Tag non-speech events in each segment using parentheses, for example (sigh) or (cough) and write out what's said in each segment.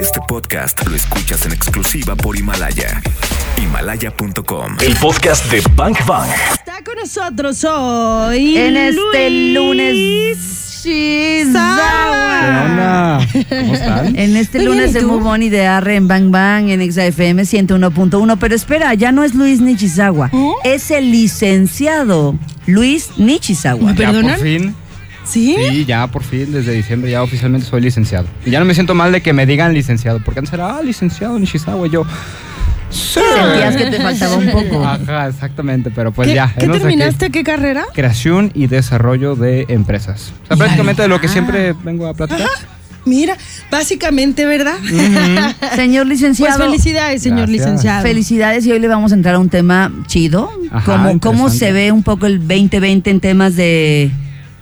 Este podcast lo escuchas en exclusiva por Himalaya. Himalaya.com. El podcast de Bank Bang. Está con nosotros hoy. En este Luis lunes. Shizawa. ¿Cómo están? En este lunes ¿y de tú? Move On y de Arre en Bang Bang en XFM 101.1. Pero espera, ya no es Luis Nichizawa. ¿Oh? Es el licenciado Luis Nichizawa. ¿Me perdonan? Ya por fin. ¿Sí? Sí, ya por fin, desde diciembre ya oficialmente soy licenciado. Y ya no me siento mal de que me digan licenciado, porque antes era, ah, licenciado Nishizawa, yo... Sí. Sentías que te faltaba un poco. Ajá, exactamente, pero pues ¿Qué, ya. ¿qué terminaste? ¿Qué carrera? Creación y desarrollo de empresas. O sea, prácticamente de lo que siempre vengo a platicar. Mira, básicamente, ¿verdad? Señor Pues licenciado. felicidades, señor Gracias. licenciado. Felicidades y hoy le vamos a entrar a un tema chido. Ajá, como ¿Cómo se ve un poco el 2020 en temas de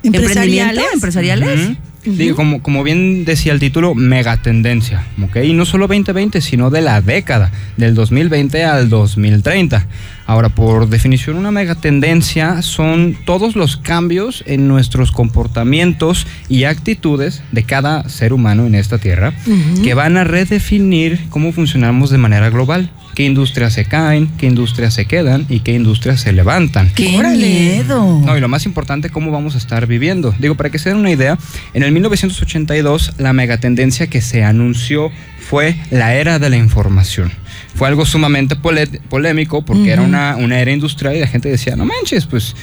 ¿Empresariales? empresariales? Ujú. Digo, como, como bien decía el título, mega tendencia, ¿ok? Y no solo 2020, sino de la década, del 2020 al 2030. Ahora, por definición, una mega tendencia son todos los cambios en nuestros comportamientos y actitudes de cada ser humano en esta tierra que van a redefinir cómo funcionamos de manera global. ¿Qué industrias se caen? ¿Qué industrias se quedan? ¿Y qué industrias se levantan? ¡Qué miedo! No, y lo más importante, cómo vamos a estar viviendo. Digo, para que se den una idea, en el 1982 la megatendencia que se anunció fue la era de la información. Fue algo sumamente polémico porque era una, una era industrial y la gente decía, no manches, pues...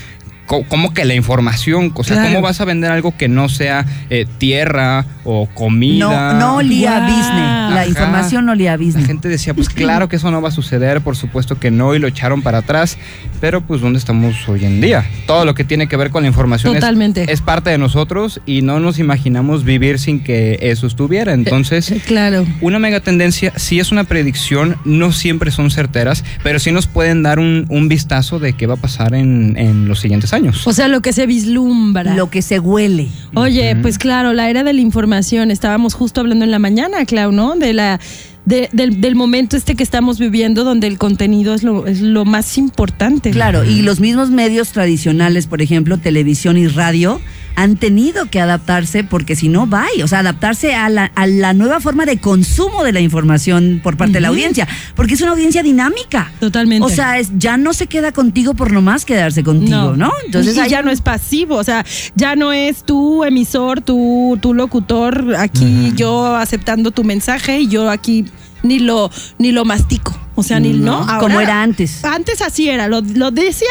¿Cómo que la información? O sea, Claro. ¿cómo vas a vender algo que no sea eh, tierra o comida? No, no olía Guau. business. La Ajá. información no olía a La business. gente decía, pues claro que eso no va a suceder, por supuesto que no, y lo echaron para atrás. Pero pues, ¿dónde estamos hoy en día? Todo lo que tiene que ver con la información es-. Es, parte de nosotros y no nos imaginamos vivir sin que eso estuviera. Entonces, Eh, Claro. una mega tendencia sí es una predicción, no siempre son certeras, pero sí nos pueden dar un, un vistazo de qué va a pasar en, en los siguientes años. O sea, lo que se vislumbra. Lo que se huele. Oye, pues claro, la era de la información. Estábamos justo hablando en la mañana, Clau, ¿no? De la. De- del, del momento este que estamos viviendo donde el contenido es lo, es lo más importante. Claro, y los mismos medios tradicionales, por ejemplo, televisión y radio, han tenido que adaptarse porque si no, va, o sea, adaptarse a la, a la nueva forma de consumo de la información por parte de la audiencia, porque es una audiencia dinámica. Totalmente. O sea, es, ya no se queda contigo por nomás quedarse contigo, ¿no? Entonces hay ya no es pasivo, o sea, ya no es tu emisor, tu, tu locutor, aquí yo aceptando tu mensaje y yo aquí ni lo ni lo mastico. O sea, ni no. No, como era antes. Antes así era, lo, lo decía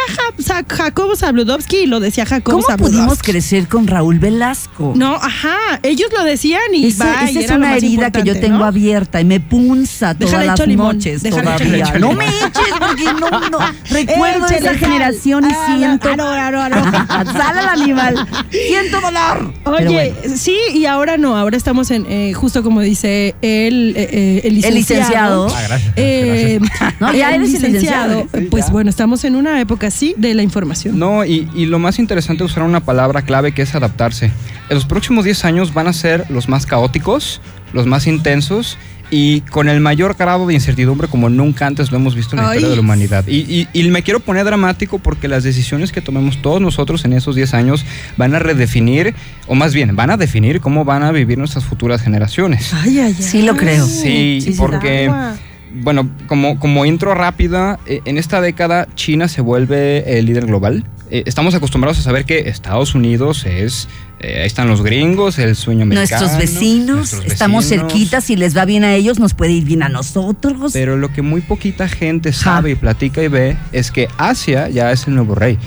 Ja- Jacobo Zabludovsky y lo decía Jacobo ¿Cómo pudimos crecer con Raúl Velasco? No, ajá, ellos lo decían y Esa, va, y esa es era lo una herida que yo tengo ¿no? abierta y me punza todas Déjale las limón, noches todavía. No me eches porque no, no. (laughs) Recuerdo Échale esa sal. generación y Ah, siento. no, ah, no, ah. Sal al animal. Siento dolor. Oye, bueno. sí, y ahora no, ahora estamos en, eh, justo como dice el, eh, eh, el licenciado. El licenciado. Ah, gracias. Eh, No, (laughs) ya eres licenciado. Pues ya. bueno, estamos en una época sí de la información. No, y, y lo más interesante es usar una palabra clave que es adaptarse. En los próximos 10 años van a ser los más caóticos, los más intensos y con el mayor grado de incertidumbre como nunca antes lo hemos visto en la Ay. historia de la humanidad. Y, y- y me quiero poner dramático porque las decisiones que tomemos todos nosotros en esos 10 años van a redefinir, o más bien, van a definir cómo van a vivir nuestras futuras generaciones. Ay, ay, ay. Sí lo creo. Sí, porque. Bueno, como, como intro rápida, eh, en esta década China se vuelve el líder global. Eh, estamos acostumbrados a saber que Estados Unidos es, eh, ahí están los gringos, el sueño americano. Nuestros vecinos, nuestros estamos vecinos. cerquitas, si les va bien a ellos, nos puede ir bien a nosotros. Pero lo que muy poquita gente sabe y platica y ve es que Asia ya es el nuevo rey.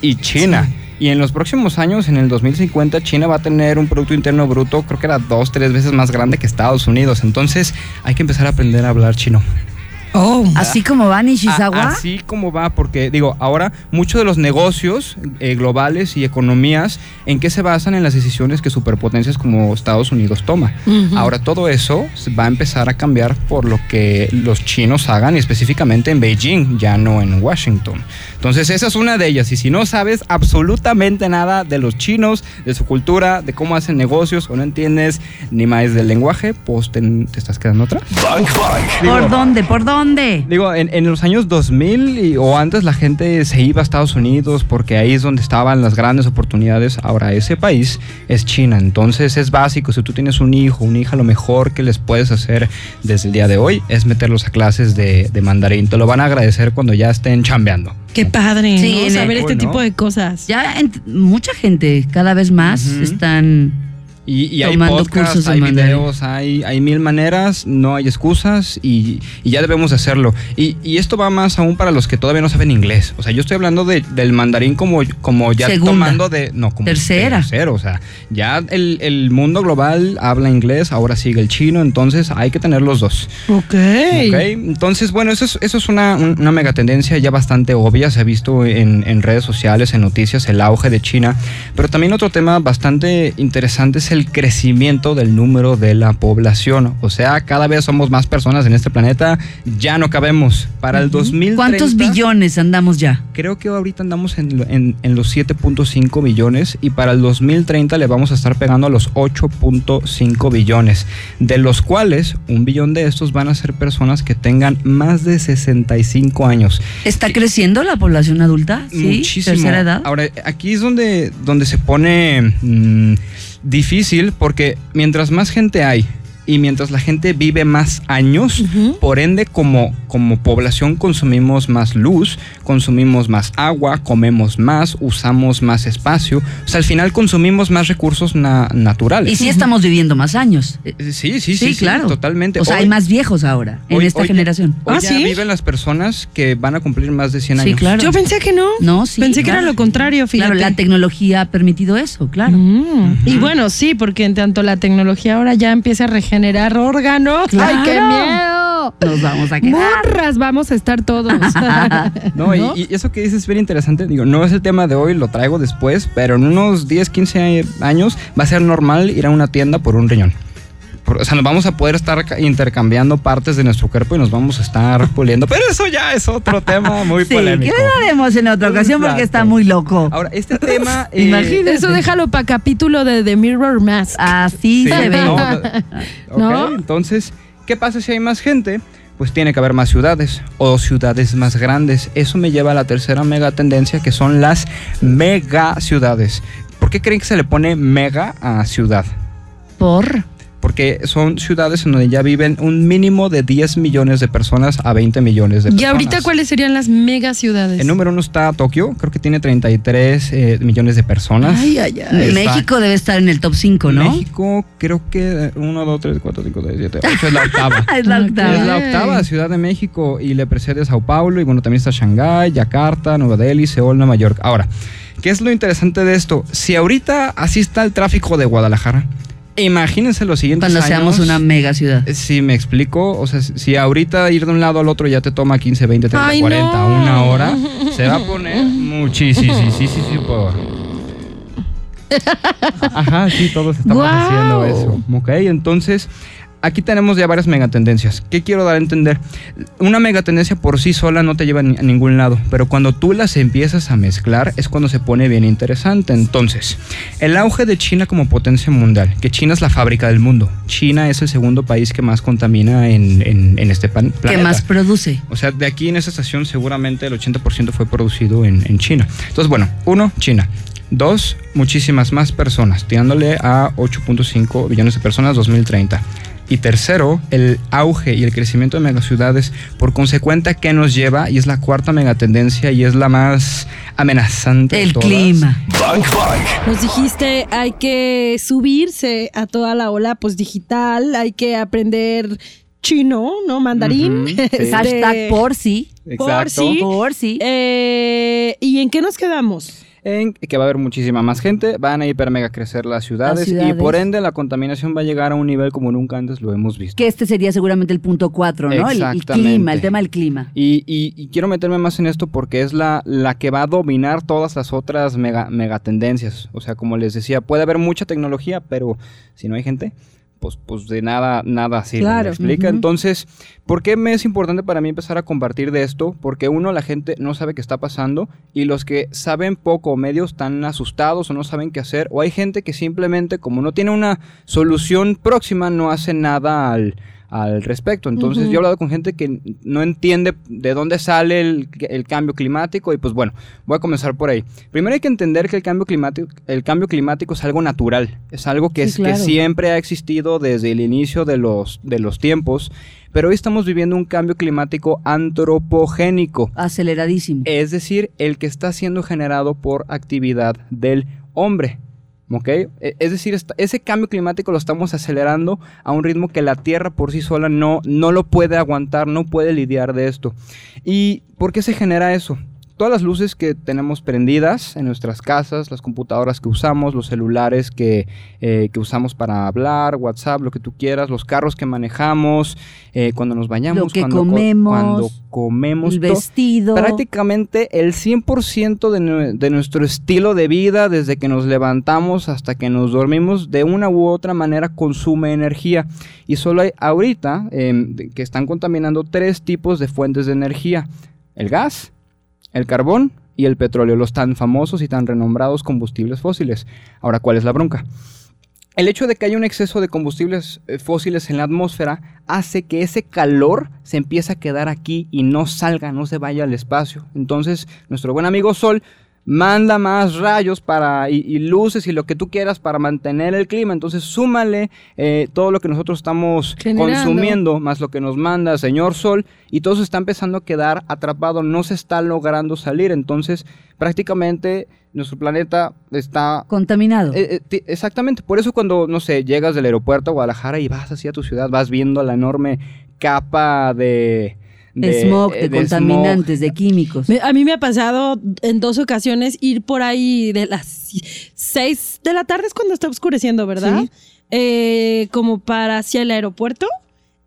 Y China. Y en los próximos años, en el 2050, China va a tener un Producto Interno Bruto, creo que era dos, tres veces más grande que Estados Unidos. Entonces hay que empezar a aprender a hablar chino. Oh, Así como va A- Nishizawa. así como va, porque digo, ahora muchos de los negocios eh, globales y economías, ¿en qué se basan? En las decisiones que superpotencias como Estados Unidos toma. Ujú. Ahora todo eso va a empezar a cambiar por lo que los chinos hagan, y específicamente en Beijing, ya no en Washington. Entonces esa es una de ellas, y si no sabes absolutamente nada de los chinos, de su cultura, de cómo hacen negocios, o no entiendes ni más del lenguaje, pues te, te estás quedando atrás. ¿Por dónde? ¿Por dónde? Dónde? Digo, en, en los años 2000 y- o antes la gente se iba a Estados Unidos porque ahí es donde estaban las grandes oportunidades. Ahora ese país es China, entonces es básico. Si tú tienes un hijo, una hija, lo mejor que les puedes hacer desde el día de hoy es meterlos a clases de, de mandarín. Te lo van a agradecer cuando ya estén chambeando. Qué padre, Sí, Saber el- este ¿no? tipo de cosas. Ya en- mucha gente, cada vez más, están Y, y hay podcasts, cursos hay videos, hay, hay mil maneras, no hay excusas y, y ya debemos de hacerlo. Y, y esto va más aún para los que todavía no saben inglés. O sea, yo estoy hablando de- del mandarín como, como ya Segunda. tomando de... No, como Tercera. tercero. O sea, ya el, el mundo global habla inglés, ahora sigue el chino, entonces hay que tener los dos. Ok. Ok, Entonces, bueno, eso es, eso es una, un- una mega tendencia ya bastante obvia. Se ha visto en, en redes sociales, en noticias, el auge de China. Pero también otro tema bastante interesante es el crecimiento del número de la población. O sea, cada vez somos más personas en este planeta. Ya no cabemos. Para el 2030... ¿Cuántos billones andamos ya? Creo que ahorita andamos en, lo- en- en los 7.5 billones y para el 2030 le vamos a estar pegando a los 8.5 billones, de los cuales un billón de estos van a ser personas que tengan más de 65 años. ¿Está creciendo la población adulta? Sí, Muchísimo. tercera edad. Ahora, aquí es donde, donde se pone mm, difícil porque mientras más gente hay y mientras la gente vive más años, por ende como, como población consumimos más luz, consumimos más agua, comemos más, usamos más espacio. O sea, al final consumimos más recursos na- naturales. Y sí estamos viviendo más años. Eh, Sí, sí, sí, Sí, sí, claro. totalmente. O sea, Hoy- hay más viejos ahora en hoy- esta hoy generación. Hoy ¿Ah, ya sí? viven las personas que van a cumplir más de 100 Sí, años. claro. Yo pensé que no. No, sí, Pensé que era lo contrario, fíjate. Claro, la tecnología ha permitido eso, claro. Mm. Y bueno, sí, porque en tanto la tecnología ahora ya empieza a regenerar órganos. Claro. ¡Ay, qué miedo! Nos vamos a quedar. Morras vamos a estar todos. (laughs) No, y- Y, eso que dices es bien interesante. Digo, no es el tema de hoy, lo traigo después, pero en unos 10, 15 años va a ser normal ir a una tienda por un riñón. O sea, nos vamos a poder estar ca- intercambiando partes de nuestro cuerpo y nos vamos a estar (laughs) puliendo. Pero eso ya es otro tema muy Sí, que polémico. lo haremos en otra ocasión porque está muy loco. Ahora, este tema. (laughs) eh, Imagínate. Eso déjalo para capítulo de The Mirror Mask. Así Sí, se ve. (laughs) ¿No? Entonces, ¿qué pasa si hay más gente? Pues tiene que haber más ciudades o ciudades más grandes. Eso me lleva a la tercera mega tendencia que son las mega ciudades. ¿Por qué creen que se le pone mega a ciudad? Por. Porque son ciudades en donde ya viven un mínimo de 10 millones de personas a 20 millones de ¿Y personas. ahorita cuáles serían las mega ciudades? El número uno está Tokio, creo que tiene 33 eh, millones de personas. Ay, ay, ay. Está- México debe estar en el top 5, ¿no? México, creo que 1, 2, 3, 4, 5, 6, 7, 8 es la octava. (laughs) es la octava. Es la octava Ciudad de México y le precede Sao Paulo y bueno, también está Shanghái, Yakarta, Nueva Delhi, Seúl, Nueva York. Ahora, ¿qué es lo interesante de esto? Si ahorita así está el tráfico de Guadalajara, imagínense los siguientes Cuando seamos años. una mega ciudad. Eh, Si me explico, o sea, si ahorita ir de un lado al otro ya te toma 15, 20, 30, Ay, 40, no. una hora, (laughs) se va a poner muchísimo, sí, sí, sí, sí, por... Ajá, sí, todos estamos Guau. haciendo eso. Ok, entonces aquí tenemos ya varias megatendencias. ¿Qué quiero dar a entender? Una megatendencia por sí sola no te lleva a ningún lado, pero cuando tú las empiezas a mezclar es cuando se pone bien interesante. Entonces, el auge de China como potencia mundial, que China es la fábrica del mundo. China es el segundo país que más contamina en, en- en este pan- ¿Qué planeta. más produce? O sea, de aquí en esta estación seguramente el 80% fue producido en, en China. Entonces, bueno, uno, China. Dos, muchísimas más personas, tirándole a 8.5 billones de personas 2030. Y tercero, el auge y el crecimiento de megaciudades, por consecuente, ¿qué nos lleva? Y es la cuarta megatendencia y es la más amenazante. de El todas. clima. Nos dijiste, hay que subirse a toda la ola pues digital, hay que aprender chino, ¿no? Mandarín. Sí. Este, Hashtag por sí. Por sí. Por sí. eh, ¿Y en qué nos quedamos? En que va a haber muchísima más gente, van a hiper mega crecer las ciudades, Las y por ende la contaminación va a llegar a un nivel como nunca antes lo hemos visto. Que este sería seguramente el punto 4, ¿no? El- clima, el tema del clima. Y, y- y quiero meterme más en esto porque es la, la que va a dominar todas las otras mega, megatendencias. O sea, como les decía, puede haber mucha tecnología, pero si no hay gente, pues, pues de nada, nada sirve. ¿me Claro. explica? Ujú. Entonces, ¿por qué me es importante para mí empezar a compartir de esto? Porque uno, la gente no sabe qué está pasando y los que saben poco o medio están asustados o no saben qué hacer. O hay gente que simplemente, como no tiene una solución próxima, no hace nada al, al respecto. Entonces yo he hablado con gente que no entiende de dónde sale el, el cambio climático y pues bueno, voy a comenzar por ahí. Primero hay que entender que el cambio climático, el cambio climático es algo natural, es algo que, Sí, es, que siempre ha existido desde el inicio de los, de los tiempos, pero hoy estamos viviendo un cambio climático antropogénico. Aceleradísimo. Es decir, el que está siendo generado por actividad del hombre. E- Es decir, ese cambio climático lo estamos acelerando a un ritmo que la Tierra por sí sola no, no lo puede aguantar, no puede lidiar de esto. ¿Y por qué se genera eso? Todas las luces que tenemos prendidas en nuestras casas, las computadoras que usamos, los celulares que, eh, que usamos para hablar, WhatsApp, lo que tú quieras, los carros que manejamos, eh, cuando nos bañamos, Lo que cuando, co- comemos, cuando comemos, el vestido. prácticamente el 100% de, de nuestro estilo de vida, desde que nos levantamos hasta que nos dormimos, de una u otra manera consume energía. Y solo hay ahorita em, que están contaminando tres tipos de fuentes de energía. El gas, el carbón y el petróleo, los tan famosos y tan renombrados combustibles fósiles. Ahora, ¿cuál es la bronca? El hecho de que haya un exceso de combustibles eh, fósiles en la atmósfera hace que ese calor se empiece a quedar aquí y no salga, no se vaya al espacio. Entonces, nuestro buen amigo Sol manda más rayos para, y, y luces y lo que tú quieras para mantener el clima. Entonces, súmale eh, todo lo que nosotros estamos Generando. consumiendo, más lo que nos manda señor Sol, y todo se está empezando a quedar atrapado, no se está logrando salir. Entonces, prácticamente nuestro planeta está Contaminado. eh, eh, exactamente, por eso cuando, no sé, llegas del aeropuerto a Guadalajara y vas hacia tu ciudad, vas viendo la enorme capa de... de- smog, eh, de, contaminantes, de químicos. Me- A mí me ha pasado en dos ocasiones ir por ahí de las seis de la tarde es cuando está oscureciendo, ¿verdad? Sí. Eh, como para hacia el aeropuerto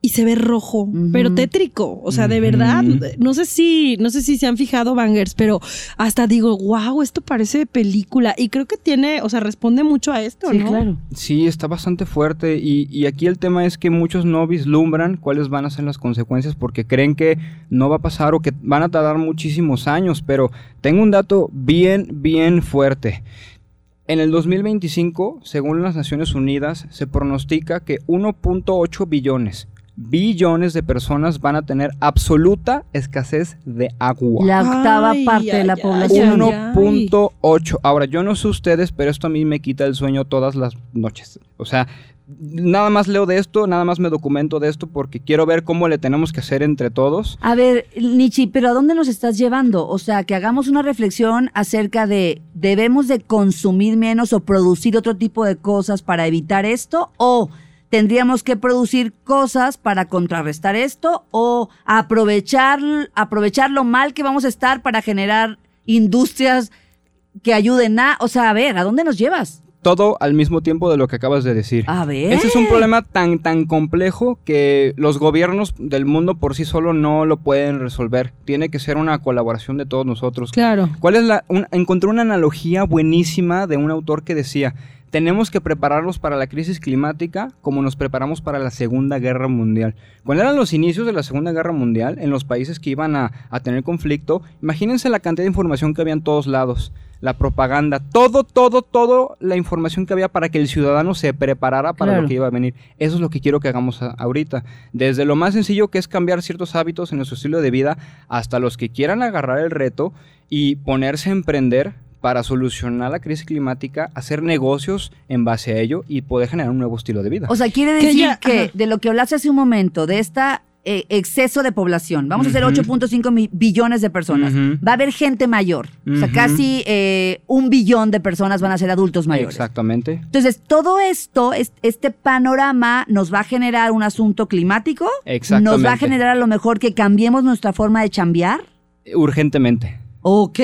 y se ve rojo, pero tétrico. O sea, de verdad, no sé si, no sé si se han fijado bangers, pero hasta digo, wow, esto parece de película. Y creo que tiene, o sea, responde mucho a esto, Sí, ¿no? claro. Sí, está bastante fuerte y, y aquí el tema es que muchos no vislumbran cuáles van a ser las consecuencias porque creen que no va a pasar o que van a tardar muchísimos años, pero tengo un dato bien, bien fuerte. En el 2025, según las Naciones Unidas, se pronostica que 1.8 billones, billones de personas van a tener absoluta escasez de agua. La octava Ay, parte de la ay, población. ay, ay. 1.8. Ahora, yo no sé ustedes, pero esto a mí me quita el sueño todas las noches. O sea, nada más leo de esto, nada más me documento de esto porque quiero ver cómo le tenemos que hacer entre todos. A ver, Nichi, pero ¿a dónde nos estás llevando? O sea, que hagamos una reflexión acerca de debemos de consumir menos o producir otro tipo de cosas para evitar esto o tendríamos que producir cosas para contrarrestar esto o aprovechar aprovechar lo mal que vamos a estar para generar industrias que ayuden a, o sea, a ver, ¿a dónde nos llevas? Todo al mismo tiempo de lo que acabas de decir. A ver. Ese es un problema tan, tan complejo que los gobiernos del mundo por sí solo no lo pueden resolver. Tiene que ser una colaboración de todos nosotros. Claro. ¿Cuál es la...? un- encontré una analogía buenísima de un autor que decía, tenemos que prepararnos para la crisis climática como nos preparamos para la Segunda Guerra Mundial. Cuando eran los inicios de la Segunda Guerra Mundial, en los países que iban a, a tener conflicto, imagínense la cantidad de información que había en todos lados. La propaganda, todo, todo, todo la información que había para que el ciudadano se preparara para Claro. lo que iba a venir. Eso es lo que quiero que hagamos a- ahorita. Desde lo más sencillo que es cambiar ciertos hábitos en nuestro estilo de vida, hasta los que quieran agarrar el reto y ponerse a emprender para solucionar la crisis climática, hacer negocios en base a ello y poder generar un nuevo estilo de vida. O sea, quiere Que decir ya- que de lo que hablaste hace un momento, de esta eh, exceso de población, vamos a hacer Ujú. 8.5 mi- billones de personas, va a haber gente mayor, o sea, casi eh, un billón de personas van a ser adultos mayores. Exactamente. Entonces, todo esto, es- este panorama nos va a generar un asunto climático, nos va a Exactamente. generar a lo mejor que cambiemos nuestra forma de chambear. Urgentemente. Ok.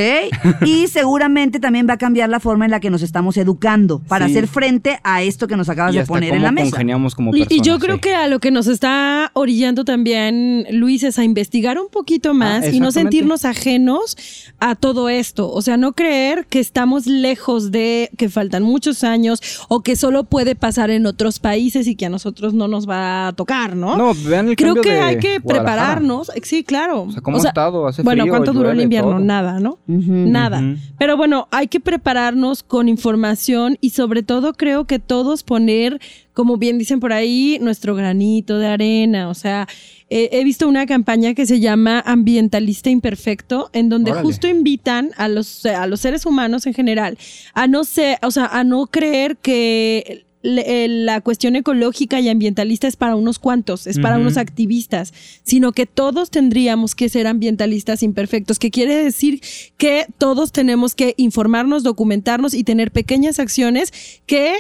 y (laughs) seguramente también va a cambiar la forma en la que nos estamos educando para Sí. hacer frente a esto que nos acabas y de hasta poner en la mesa. congeniamos como Y, personas. y yo creo sí. que a lo que nos está orillando también, Luis, es a investigar un poquito más y no sentirnos ajenos a todo esto. O sea, no creer que estamos lejos de que faltan muchos años o que solo puede pasar en otros países y que a nosotros no nos va a tocar, ¿no? No, vean el Creo cambio que de hay que prepararnos. Sí, claro. O sea, ¿cómo ha estado? Hace bueno, frío, ¿cuánto duró el invierno? todo. Nada. Nada, ¿no? Nada. Pero bueno, hay que prepararnos con información y sobre todo creo que todos poner, como bien dicen por ahí, nuestro granito de arena. O sea, eh, he visto una campaña que se llama Ambientalista Imperfecto, en donde Órale. justo invitan a los, a los seres humanos en general a no ser, o sea, a no creer que le- eh, la cuestión ecológica y ambientalista es para unos cuantos, es para unos activistas, sino que todos tendríamos que ser ambientalistas imperfectos, que quiere decir que todos tenemos que informarnos, documentarnos y tener pequeñas acciones que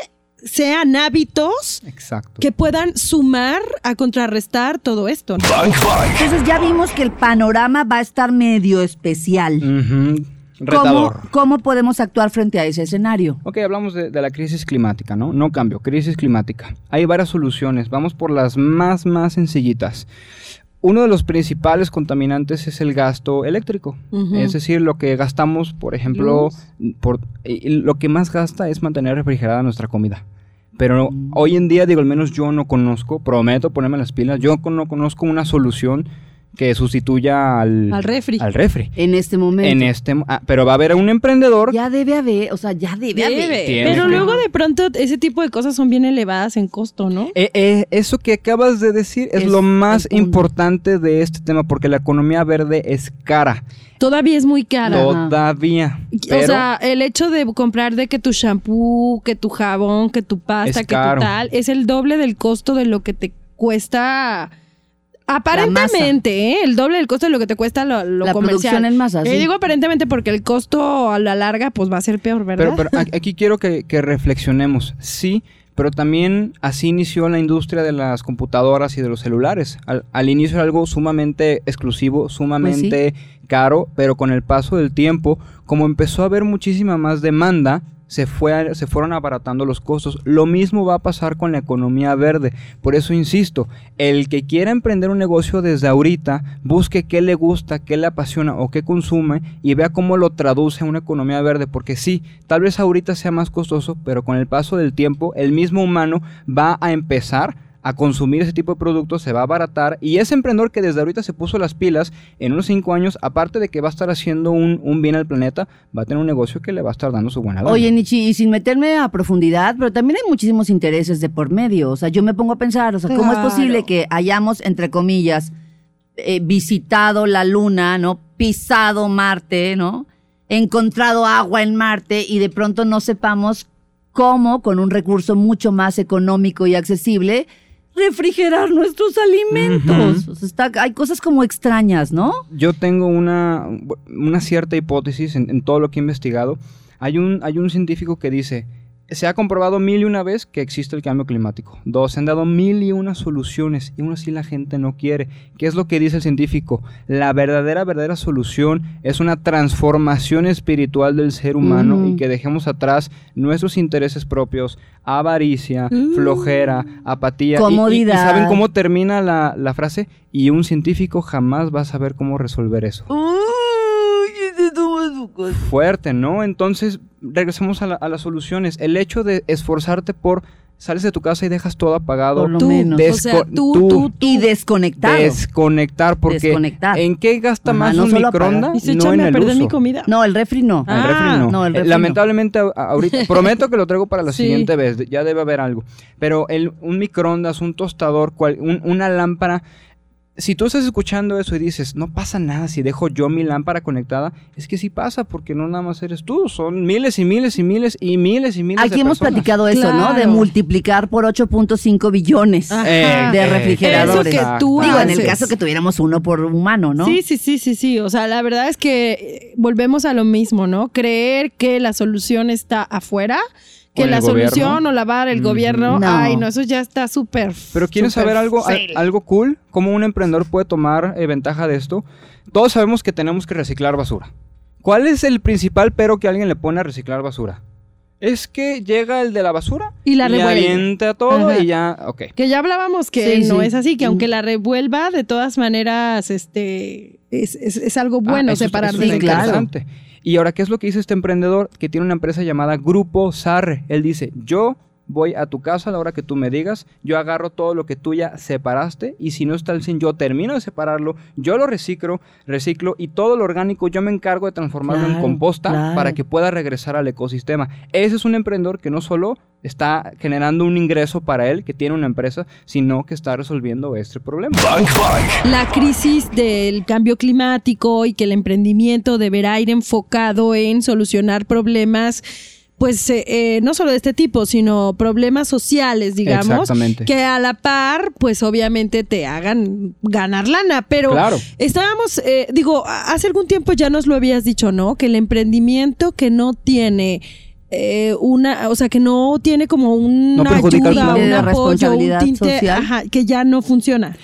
sean hábitos Exacto. que puedan sumar a contrarrestar todo esto. Entonces ya vimos que el panorama va a estar medio especial. Ujú. ¿Cómo, Retador. ¿Cómo podemos actuar frente a ese escenario? Ok, hablamos de, de la crisis climática, ¿no? No cambio, crisis climática. Hay varias soluciones, vamos por las más, más sencillitas. Uno de los principales contaminantes es el gasto eléctrico, es decir, lo que gastamos, por ejemplo, por, lo que más gasta es mantener refrigerada nuestra comida. Pero hoy en día, digo, al menos yo no conozco, prometo ponerme las pilas, yo no conozco una solución que sustituya al, Al refri. al refri. En este momento. En este, ah, pero va a haber un emprendedor Ya debe haber, o sea, ya debe, haber. Tiene Pero que- luego de pronto ese tipo de cosas son bien elevadas en costo, ¿no? Eh, eh, eso que acabas de decir es, Es lo más importante de este tema, porque la economía verde es cara. Todavía es muy cara. Todavía. Pero o sea, el hecho de comprar de que tu shampoo, que tu jabón, que tu pasta, Es que caro. tu tal, es el doble del costo de lo que te cuesta. Aparentemente, ¿eh? El doble del costo de lo que te cuesta lo, lo La comercial. producción en masa, Eh, sí. digo aparentemente porque el costo a la larga pues va a ser peor, ¿verdad? pero, pero aquí quiero que, que reflexionemos. Sí, pero también así inició la industria de las computadoras y de los celulares. Al, al inicio era algo sumamente exclusivo, sumamente caro, pero con el paso del tiempo, como empezó a haber muchísima más demanda, se, fue, se fueron abaratando los costos. Lo mismo va a pasar con la economía verde. Por eso insisto, el que quiera emprender un negocio desde ahorita, busque qué le gusta, qué le apasiona o qué consume y vea cómo lo traduce a una economía verde. Porque sí, tal vez ahorita sea más costoso, pero con el paso del tiempo, el mismo humano va a empezar a consumir ese tipo de productos, se va a abaratar y ese emprendedor que desde ahorita se puso las pilas, en unos 5 años, aparte de que va a estar haciendo un, un bien al planeta, va a tener un negocio que le va a estar dando su buena lana. Oye, Nichi, y sin meterme a profundidad, pero también hay muchísimos intereses de por medio. O sea, yo me pongo a pensar, o sea, ¿cómo es posible que hayamos, entre comillas, eh, visitado la Luna, ¿no? Pisado Marte, ¿no? Encontrado agua en Marte y de pronto no sepamos cómo, con un recurso mucho más económico y accesible, refrigerar nuestros alimentos. Ujú. O sea, está- hay cosas como extrañas, ¿no? Yo tengo una, una cierta hipótesis en, en todo lo que he investigado. Hay un, hay un científico que dice, se ha comprobado mil y una vez que existe el cambio climático. Dos, se han dado mil y una soluciones y aún así la gente no quiere. ¿Qué es lo que dice el científico? La verdadera, verdadera solución es una transformación espiritual del ser humano Mm. y que dejemos atrás nuestros intereses propios, avaricia, Mm. flojera, apatía. Y- y- ¿Y, Comodidad. saben cómo termina la, la frase? Y un científico jamás va a saber cómo resolver eso. Fuerte, ¿no? Entonces, regresemos a, la- a las soluciones. El hecho de esforzarte por sales de tu casa y dejas todo apagado. Por lo Tú, menos. o sea, tú, tú- tú, tú. Y desconectado. Desconectar, porque Desconectar. ¿en qué gasta Ajá, más no un microondas? Y se no echan en a el perder uso. mi comida. No, el refri no. El Ah, refri no. no, el Eh, refri no. Lamentablemente a- ahorita, (laughs) prometo que lo traigo para la Sí. siguiente vez, ya debe haber algo. Pero el, un microondas, un tostador, cual- un- una lámpara, si tú estás escuchando eso y dices, no pasa nada si dejo yo mi lámpara conectada, es que sí pasa, porque no nada más eres tú, son miles y miles y miles y miles y miles Aquí de hemos personas. platicado eso, ¿no? De multiplicar por 8.5 billones Ajá. De refrigeradores. Eso que tú Digo, en el caso que tuviéramos uno por humano, ¿no? Sí, sí, sí, sí, sí. O sea, la verdad es que eh, volvemos a lo mismo, ¿no? Creer que la solución está afuera, que la solución o lavar el gobierno, No. ay, no, eso ya está súper. Pero ¿quieres saber algo, algo cool? ¿Cómo un emprendedor puede tomar eh, ventaja de esto? Todos sabemos que tenemos que reciclar basura. ¿Cuál es el principal pero que alguien le pone a reciclar basura? Es que llega el de la basura Y la revuelve. avienta todo Ajá. y ya, ok. Que ya hablábamos que Sí, no sí. es así, que Mm. aunque la revuelva, de todas maneras, este, es, es- es algo bueno Ah, eso es- separar eso de claro. interesante. Y ahora, ¿qué es lo que dice este emprendedor que tiene una empresa llamada Grupo Sarre? Él dice, yo voy a tu casa a la hora que tú me digas, yo agarro todo lo que tú ya separaste y si no está el sin, yo termino de separarlo, yo lo reciclo, reciclo y todo lo orgánico yo me encargo de transformarlo en composta claro. para que pueda regresar al ecosistema. Ese es un emprendedor que no solo está generando un ingreso para él, que tiene una empresa, sino que está resolviendo este problema. La crisis del cambio climático y que el emprendimiento deberá ir enfocado en solucionar problemas, pues eh, eh, no solo de este tipo, sino problemas sociales, digamos, Exactamente. que a la par, pues obviamente te hagan ganar lana, pero Claro. estábamos, eh, digo, hace algún tiempo ya nos lo habías dicho, ¿no? Que el emprendimiento que no tiene... eh, una, o sea, que no tiene como una al ayuda, un De apoyo, un responsabilidad tinte, social. ajá, que ya no funciona.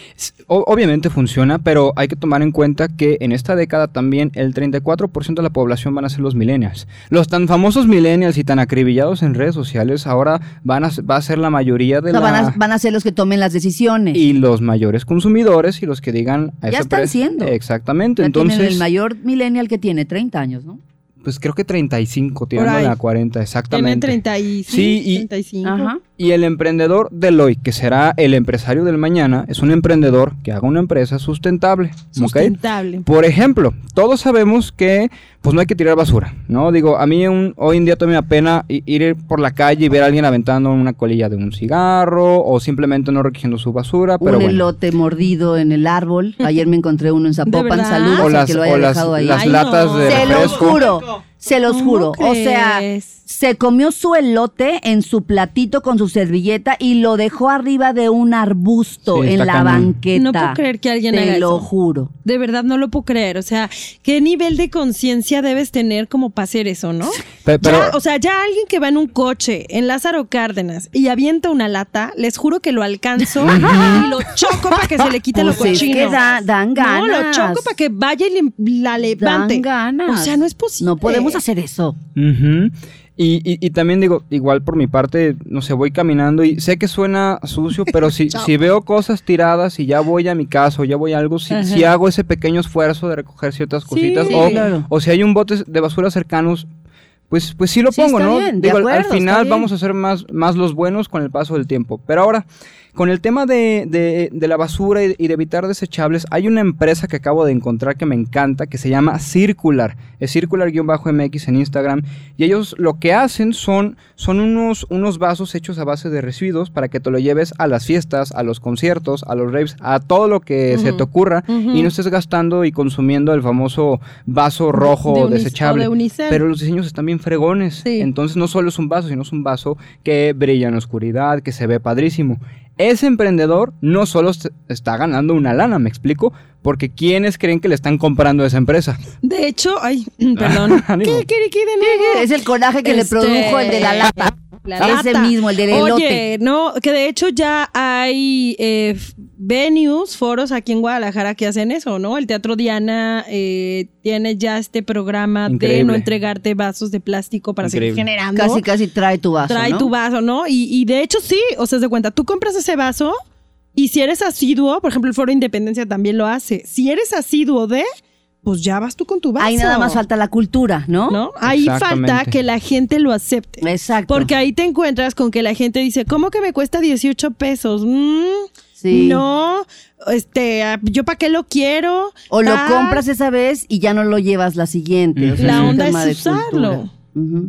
O- obviamente funciona, pero hay que tomar en cuenta que en esta década también el 34% de la población van a ser los millennials. Los tan famosos millennials y tan acribillados en redes sociales ahora van a, va a ser la mayoría de O sea, la... van, a, van a ser los que tomen las decisiones. y los mayores consumidores y los que digan... a Ya esa están siendo. Exactamente. Ya Entonces, el mayor millennial que tiene 30 años, ¿no? Pues creo que 35, tirando ahí. a 40, Tienen exactamente. 35, Sí, y- 35. Ajá. Y el emprendedor del hoy, que será el empresario del mañana, es un emprendedor que haga una empresa sustentable. Sustentable. Por ejemplo, todos sabemos que pues no hay que tirar basura, ¿no? Digo, a mí un- hoy en día todavía me da pena i- ir por la calle y ver a alguien aventando una colilla de un cigarro o simplemente no recogiendo su basura, pero un bueno. elote mordido en el árbol. (laughs) Ayer me encontré uno en Zapopan. Saludos O las, que lo o haya las- dejado ahí. las Ay, latas no. de Se los juro, se los ¿Cómo juro. O sea, se comió su elote en su platito con su servilleta y lo dejó arriba de un arbusto Sí, en la cañón. banqueta. No puedo creer que alguien Te haga lo eso. juro. De verdad no lo puedo creer. O sea, ¿qué nivel de conciencia debes tener como para hacer eso, no? Pe- pero- Ya, o sea, ya alguien que va en un coche en Lázaro Cárdenas y avienta una lata, les juro que lo alcanzo (laughs) y lo choco para que se le quite lo Pues es cochino. que da- dan No, lo ganas. choco para que vaya y le- la levante. Dan ganas. O sea, no es posible. No podemos hacer eso. Ujú. Y, y- y también digo, igual por mi parte, no sé, voy caminando y sé que suena sucio, pero si, (laughs) si veo cosas tiradas y ya voy a mi casa o ya voy a algo, si, si hago ese pequeño esfuerzo de recoger ciertas cositas sí, o, claro. o si hay un bote de basura cercanos, pues, pues sí lo Sí, pongo, ¿no? bien, de digo, al- acuerdo, al está final vamos a ser más, más los buenos con el paso del tiempo. Pero ahora, con el tema de, de- de la basura y, y de evitar desechables, hay una empresa que acabo de encontrar que me encanta, que se llama Circular. Es Circular-MX en Instagram. Y ellos lo que hacen son, son unos, unos vasos hechos a base de residuos para que te lo lleves a las fiestas, a los conciertos, a los raves, a todo lo que se te ocurra y no estés gastando y consumiendo el famoso vaso rojo de desechable. de. Pero los diseños están bien fregones. Sí. Entonces no solo es un vaso, sino es un vaso que brilla en la oscuridad, que se ve padrísimo. Ese emprendedor no solo está ganando una lana, ¿me explico? Porque ¿quiénes creen que le están comprando a esa empresa? De hecho, ay, (clears throat) perdón. (laughs) ¿Qué, qué, qué de nuevo? Es el coraje que le Este, produjo el de la lata. La Ese lata. mismo, el del elote. Oye, no, que de hecho ya hay eh, venues, foros aquí en Guadalajara que hacen eso, ¿no? El Teatro Diana eh, tiene ya este programa de no entregarte vasos de plástico para seguir Increíble. generando. Casi, casi trae tu vaso. Trae ¿no? tu vaso, ¿no? Y, y de hecho sí, o sea, de cuenta, tú compras ese vaso y si eres asiduo, por ejemplo, el Foro Independencia también lo hace. Si eres asiduo de, pues ya vas tú con tu vaso. Ahí nada más falta la cultura, ¿no? ¿no? Ahí falta que la gente lo acepte. Exacto. Porque ahí te encuentras con que la gente dice, ¿cómo que me cuesta 18 pesos? Mm, Sí. No, este, ¿yo para qué lo quiero? O lo Tal. compras esa vez y ya no lo llevas la siguiente. O sea, La es onda es usarlo.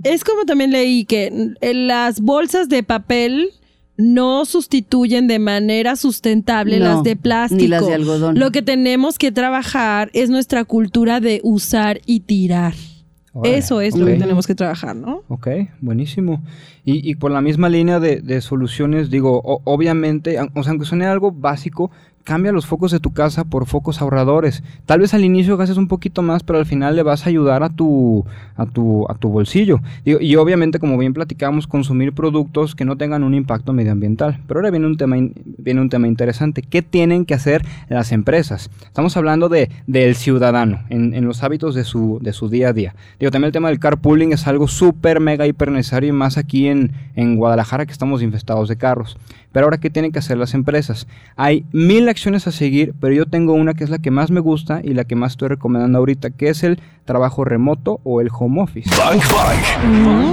Es como también leí que en las bolsas de papel no sustituyen de manera sustentable No, las de plástico. ni las de algodón. Lo que tenemos que trabajar es nuestra cultura de usar y tirar. Eso es lo que tenemos que trabajar, ¿no? Ok, buenísimo. Y, y por la misma línea de, de soluciones, digo, o- obviamente, o sea, aunque suene algo básico, cambia los focos de tu casa por focos ahorradores. Tal vez al inicio gastes un poquito más, pero al final le vas a ayudar a tu, a tu, a tu bolsillo. Y obviamente, como bien platicamos, consumir productos que no tengan un impacto medioambiental. Pero ahora viene un tema, viene un tema interesante. ¿Qué tienen que hacer las empresas? Estamos hablando de, del ciudadano, en, en los hábitos de su, de su día a día. Digo, también el tema del carpooling es algo súper, mega, hiper necesario, y más aquí en, en Guadalajara que estamos infestados de carros. Pero ahora, ¿qué tienen que hacer las empresas? Hay mil acciones a seguir, pero yo tengo una que es la que más me gusta y la que más estoy recomendando ahorita, que es el trabajo remoto o el home office. Bang.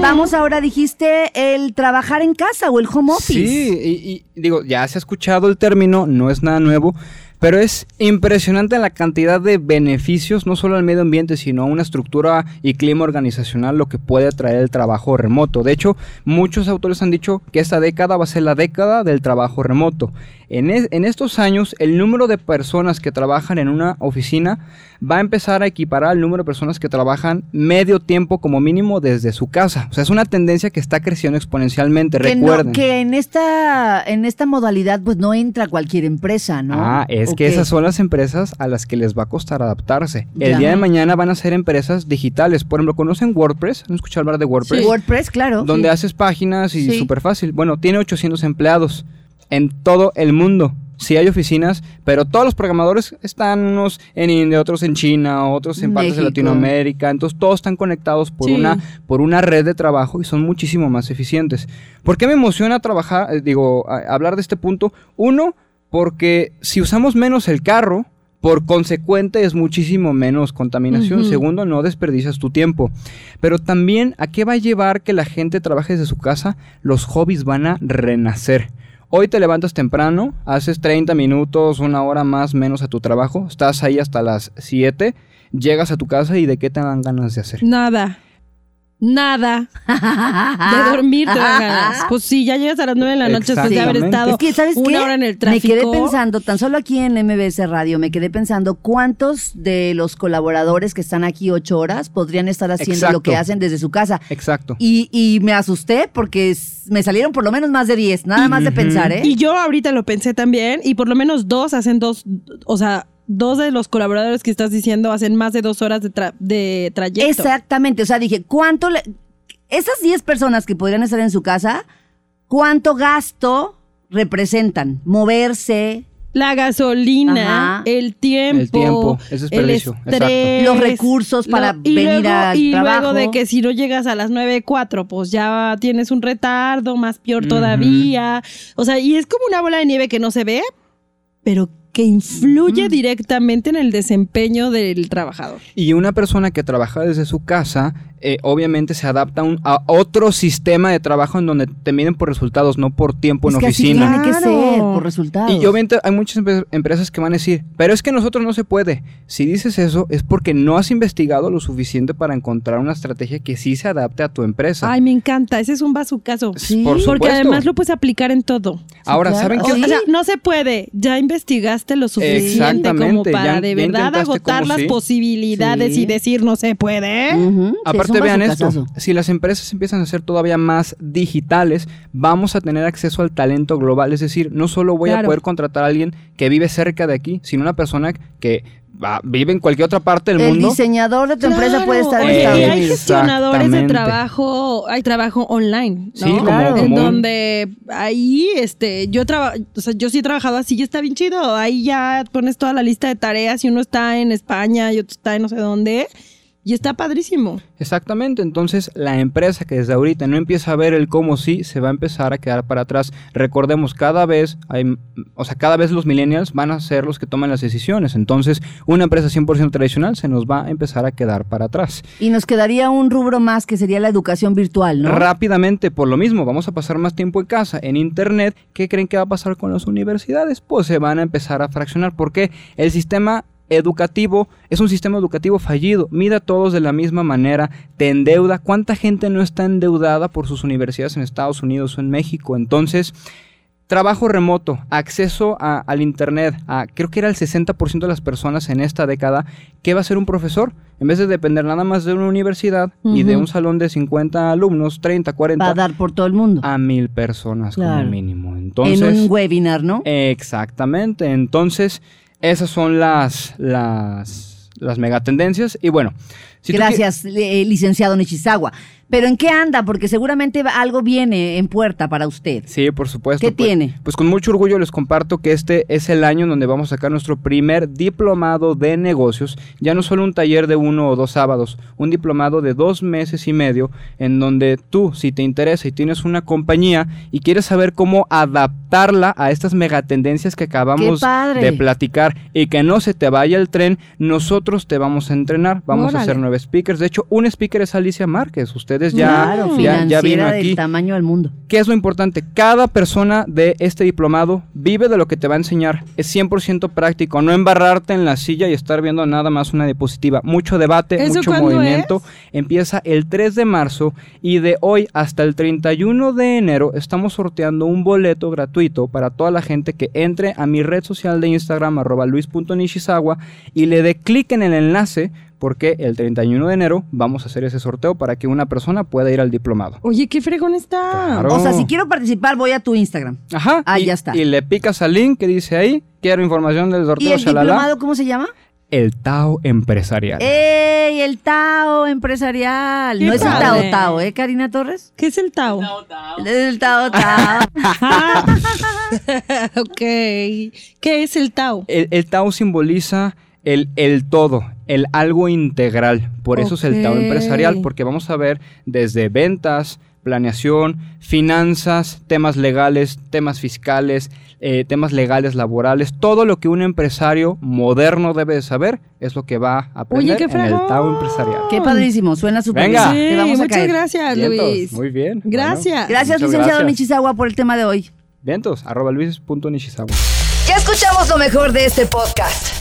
Vamos ahora, dijiste, el trabajar en casa o el home office. Sí, y, y digo, ya se ha escuchado el término, no es nada nuevo, pero es impresionante la cantidad de beneficios, no solo al medio ambiente, sino a una estructura y clima organizacional, lo que puede traer el trabajo remoto. De hecho, muchos autores han dicho que esta década va a ser la década del trabajo remoto. En, es- en estos años, el número de personas que trabajan en una oficina va a empezar a equiparar al número de personas que trabajan medio tiempo como mínimo desde su casa. O sea, es una tendencia que está creciendo exponencialmente. Que, no- Recuerden. que en esta en esta modalidad pues no entra cualquier empresa, ¿no? Ah, es ¿O que esas son las empresas a las que les va a costar adaptarse. El Ya. día de mañana van a ser empresas digitales. Por ejemplo, ¿conocen WordPress? ¿Han escuchado hablar de WordPress? WordPress, claro. Donde haces páginas y Sí. súper fácil. Bueno, tiene 800 empleados en todo el mundo. Sí hay oficinas, pero todos los programadores están unos en India, otros en China, otros en partes de México. Latinoamérica. Entonces todos están conectados por, Sí. una, por una red de trabajo y son muchísimo más eficientes. ¿Por qué me emociona trabajar, eh, digo, a- hablar de este punto? Uno, porque si usamos menos el carro, por consecuente es muchísimo menos contaminación. Segundo, no desperdicias tu tiempo. Pero también, ¿a qué va a llevar que la gente trabaje desde su casa? Los hobbies van a renacer. Hoy te levantas temprano, haces 30 minutos, una hora más, menos a tu trabajo, estás ahí hasta las 7, llegas a tu casa y ¿de qué te dan ganas de hacer? Nada. Nada. De (laughs) dormir te dan ganas. (laughs) Pues sí, ya llegas a las nueve de la noche después de haber estado Es que, ¿sabes una qué? hora en el Me tráfico. quedé pensando, tan solo aquí en MBS Radio, me quedé pensando cuántos de los colaboradores que están aquí ocho horas podrían estar haciendo lo que hacen desde su casa. Exacto. Y, y me asusté porque me salieron por lo menos más de 10, nada más de pensar, ¿eh? Y yo ahorita lo pensé también, y por lo menos dos hacen dos, o sea, dos de los colaboradores que estás diciendo hacen más de dos horas de, tra- de trayecto. Exactamente, o sea, dije, ¿cuánto le... Esas 10 personas que podrían estar en su casa, ¿cuánto gasto representan? Moverse, La gasolina, Ajá. el tiempo, El tiempo, ese es el estrés, Los recursos para venir luego- al y trabajo. luego de que si no llegas a las 9.04, pues ya tienes un retardo, más peor todavía. O sea, y es como una bola de nieve que no se ve, pero que influye directamente en el desempeño del trabajador. Y una persona que trabaja desde su casa, eh, obviamente se adapta a, un- a otro sistema de trabajo en donde te miden por resultados, no por tiempo es en que así oficina. tiene que ser, por resultados. Y obviamente hay muchas empresas que van a decir, pero es que nosotros no se puede. Si dices eso es porque no has investigado lo suficiente para encontrar una estrategia que sí se adapte a tu empresa. Ay, me encanta, ese es un bazucazo. Sí. Por Porque además lo puedes aplicar en todo. Ahora, claro. ¿saben O qué? Sí. sea, no se puede. Ya investigaste lo suficiente como para ya- de verdad agotar las sí. posibilidades Sí. y decir no se puede. Aparte es un vean esto, si las empresas empiezan a ser todavía más digitales, vamos a tener acceso al talento global, es decir, no solo voy a poder contratar a alguien que vive cerca de aquí, sino una persona que vive en cualquier otra parte del El mundo. diseñador de tu empresa puede estar en Estados y Unidos. hay gestionadores de trabajo, hay trabajo online, ¿no? Sí, Claro. En como un- donde ahí, este, yo traba, o sea, yo sí he trabajado así y está bien chido. Ahí ya pones toda la lista de tareas y uno está en España y otro está en no sé dónde y está padrísimo. Exactamente, entonces la empresa que desde ahorita no empieza a ver el cómo sí, se va a empezar a quedar para atrás. Recordemos, cada vez hay, o sea, cada vez los millennials van a ser los que toman las decisiones. Entonces, una empresa 100% tradicional se nos va a empezar a quedar para atrás. Y nos quedaría un rubro más que sería la educación virtual, ¿no? Rápidamente, por lo mismo, vamos a pasar más tiempo en casa, en internet. ¿Qué creen que va a pasar con las universidades? Pues se van a empezar a fraccionar. porque El sistema educativo es un sistema educativo fallido. Mide a todos de la misma manera, te endeuda. ¿Cuánta gente no está endeudada por sus universidades en Estados Unidos o en México? Entonces, trabajo remoto, acceso a- al internet, a, creo que era el 60% de las personas en esta década. ¿Qué va a ser un profesor? En vez de depender nada más de una universidad y de un salón de 50 alumnos, 30, 40, Va a dar por todo el mundo. a mil personas Claro. como mínimo. Entonces, en un webinar, ¿no? exactamente. Entonces, esas son las, las, las megatendencias. Y bueno, Si Gracias, eh, licenciado Nishizawa. Pero ¿en qué anda? Porque seguramente algo viene en puerta para usted. Sí, por supuesto. ¿Qué Pues- tiene? Pues con mucho orgullo les comparto que este es el año en donde vamos a sacar nuestro primer diplomado de negocios. Ya no solo un taller de uno o dos sábados, un diplomado de dos meses y medio en donde tú, si te interesa y tienes una compañía y quieres saber cómo adaptarla a estas megatendencias que acabamos de platicar y que no se te vaya el tren, nosotros te vamos a entrenar. Vamos a hacer nueve speakers. De hecho, un speaker es Alicia Márquez. Ustedes ya, claro, ya, financiera ya vino del aquí. tamaño del mundo. ¿Qué es lo importante? Cada persona de este diplomado vive de lo que te va a enseñar. Es 100% práctico. No embarrarte en la silla y estar viendo nada más una diapositiva. Mucho debate, ¿Eso mucho movimiento. Empieza el 3 de marzo y de hoy hasta el 31 de enero estamos sorteando un boleto gratuito para toda la gente que entre a mi red social de Instagram, arroba luis.nishizawa, y le dé clic en el enlace porque el 31 de enero vamos a hacer ese sorteo para que una persona pueda ir al diplomado. Oye, qué fregón está. Claro. O sea, si quiero participar, voy a tu Instagram. Ajá. Ah, y, ya está. Y le picas al link que dice ahí, quiero información del ¿Y sorteo, el shalala. diplomado cómo se llama? El Tao Empresarial. ¡Ey! El Tao empresarial. Qué no es el Tao. Tao, ¿eh, Karina Torres? ¿Qué es el Tao? Es el Tao Tao. (laughs) ok. ¿Qué es el Tao? El, el Tao simboliza el, el todo, el algo integral. Por eso es el Tao. Empresarial, porque vamos a ver desde ventas, planeación, finanzas, temas legales, temas fiscales, eh, temas legales laborales, todo lo que un empresario moderno debe de saber es lo que va a aprender en el. Tao Empresarial. Qué padrísimo, suena súper Venga. bien. Sí, Te vamos a muchas caer. gracias, Vientos, Luis. Muy bien. Gracias. Gracias, licenciado. Nishizawa, por el tema de hoy. Vientos, arroba luis.nishizawa. Ya escuchamos lo mejor de este podcast.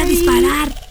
a disparar.